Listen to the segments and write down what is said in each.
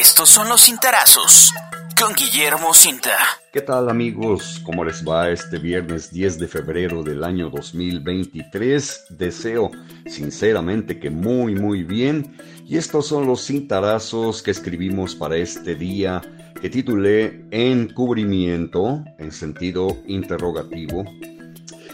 Estos son los cintarazos con Guillermo Cinta. ¿Qué tal amigos? ¿Cómo les va este viernes 10 de febrero del año 2023? Deseo sinceramente que muy muy bien. Y estos son los cintarazos que escribimos para este día que titulé Encubrimiento en sentido interrogativo.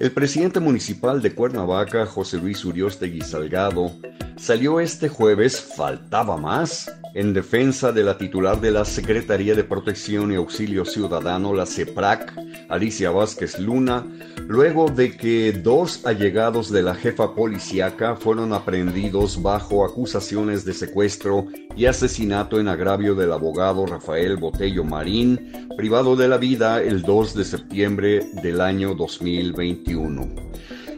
El presidente municipal de Cuernavaca, José Luis Uriostegui Salgado, salió este jueves, faltaba más, en defensa de la titular de la Secretaría de Protección y Auxilio Ciudadano, la CEPRAC, Alicia Vázquez Luna, luego de que dos allegados de la jefa policíaca fueron aprehendidos bajo acusaciones de secuestro y asesinato en agravio del abogado Rafael Botello Marín, privado de la vida el 2 de septiembre del año 2021.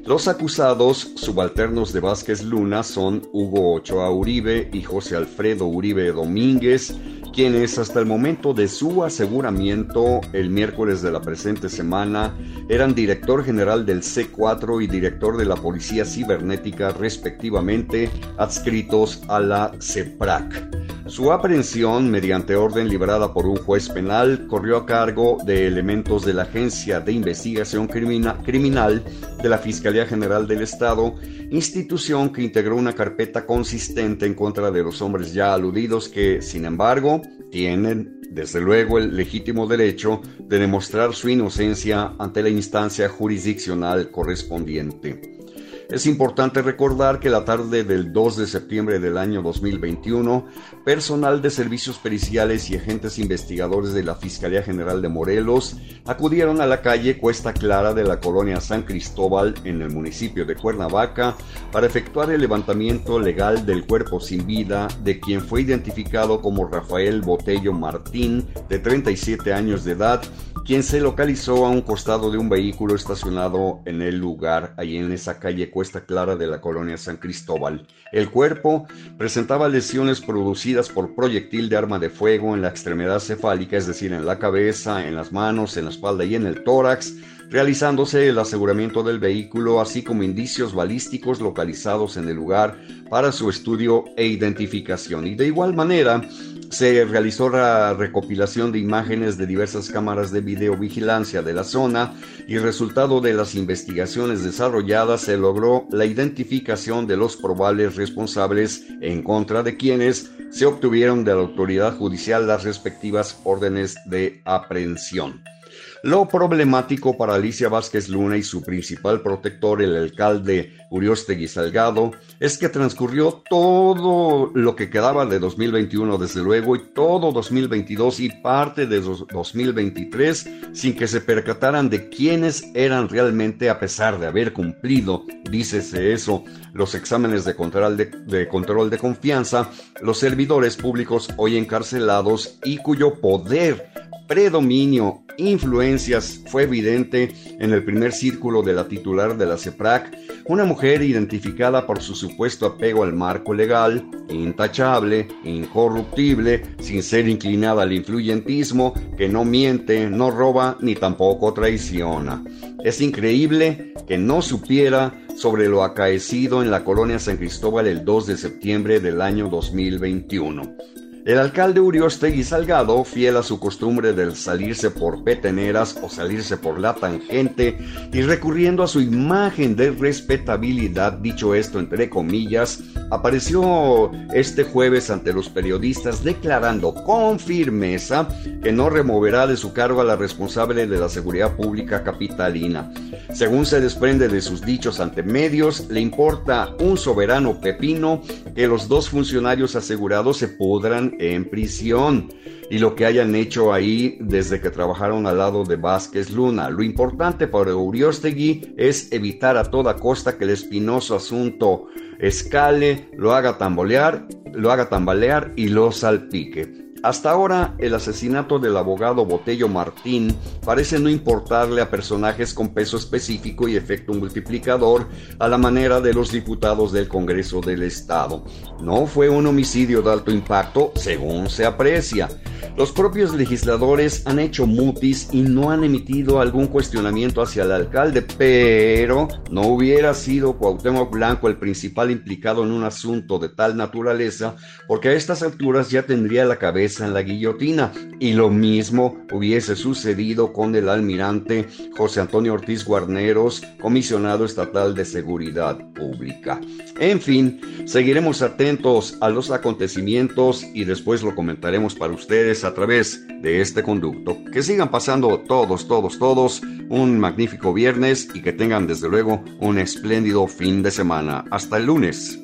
Los acusados subalternos de Vázquez Luna son Hugo Ochoa Uribe y José Alfredo Uribe Domínguez, quienes hasta el momento de su aseguramiento el miércoles de la presente semana eran director general del C4 y director de la Policía Cibernética respectivamente, adscritos a la CEPRAC. Su aprehensión, mediante orden liberada por un juez penal, corrió a cargo de elementos de la Agencia de Investigación Criminal de la Fiscalía General del Estado, institución que integró una carpeta consistente en contra de los hombres ya aludidos que, sin embargo, tienen, desde luego, el legítimo derecho de demostrar su inocencia ante la instancia jurisdiccional correspondiente. Es importante recordar que la tarde del 2 de septiembre del año 2021, personal de servicios periciales y agentes investigadores de la Fiscalía General de Morelos acudieron a la calle Cuesta Clara de la colonia San Cristóbal en el municipio de Cuernavaca para efectuar el levantamiento legal del cuerpo sin vida de quien fue identificado como Rafael Botello Martín, de 37 años de edad, quien se localizó a un costado de un vehículo estacionado en el lugar, ahí en esa calle Cuesta Clara de la colonia San Cristóbal. El cuerpo presentaba lesiones producidas por proyectil de arma de fuego en la extremidad cefálica, es decir, en la cabeza, en las manos, en la espalda y en el tórax, realizándose el aseguramiento del vehículo, así como indicios balísticos localizados en el lugar para su estudio e identificación. Y de igual manera, se realizó la recopilación de imágenes de diversas cámaras de videovigilancia de la zona y resultado de las investigaciones desarrolladas se logró la identificación de los probables responsables en contra de quienes se obtuvieron de la autoridad judicial las respectivas órdenes de aprehensión. Lo problemático para Alicia Vázquez Luna y su principal protector, el alcalde Uriostegui Salgado, es que transcurrió todo lo que quedaba de 2021, desde luego, y todo 2022 y parte de 2023, sin que se percataran de quiénes eran realmente, a pesar de haber cumplido, dícese eso, los exámenes de control de, de control de confianza, los servidores públicos hoy encarcelados y cuyo poder predominio, influencias fue evidente en el primer círculo de la titular de la CEPRAC, una mujer identificada por su supuesto apego al marco legal, intachable, incorruptible, sin ser inclinada al influyentismo, que no miente, no roba ni tampoco traiciona. Es increíble que no supiera sobre lo acaecido en la colonia San Cristóbal el 2 de septiembre del año 2021. El alcalde Uriostegui Salgado, fiel a su costumbre del salirse por peteneras o salirse por la tangente y recurriendo a su imagen de respetabilidad, dicho esto entre comillas, apareció este jueves ante los periodistas declarando con firmeza que no removerá de su cargo a la responsable de la seguridad pública capitalina. Según se desprende de sus dichos ante medios, le importa un soberano pepino que los dos funcionarios asegurados se podrán en prisión y lo que hayan hecho ahí desde que trabajaron al lado de Vázquez Luna. Lo importante para Uriostegui es evitar a toda costa que el espinoso asunto escale, lo haga tambalear, lo haga tambalear y lo salpique. Hasta ahora, el asesinato del abogado Botello Martín parece no importarle a personajes con peso específico y efecto multiplicador a la manera de los diputados del Congreso del Estado. No fue un homicidio de alto impacto, según se aprecia. Los propios legisladores han hecho mutis y no han emitido algún cuestionamiento hacia el alcalde, pero no hubiera sido Cuauhtémoc Blanco el principal implicado en un asunto de tal naturaleza, porque a estas alturas ya tendría la en la guillotina, y lo mismo hubiese sucedido con el almirante José Antonio Ortiz Guarneros, comisionado estatal de Seguridad Pública. En fin, seguiremos atentos a los acontecimientos y después lo comentaremos para ustedes a través de este conducto. Que sigan pasando todos, todos, todos un magnífico viernes y que tengan desde luego un espléndido fin de semana. Hasta el lunes.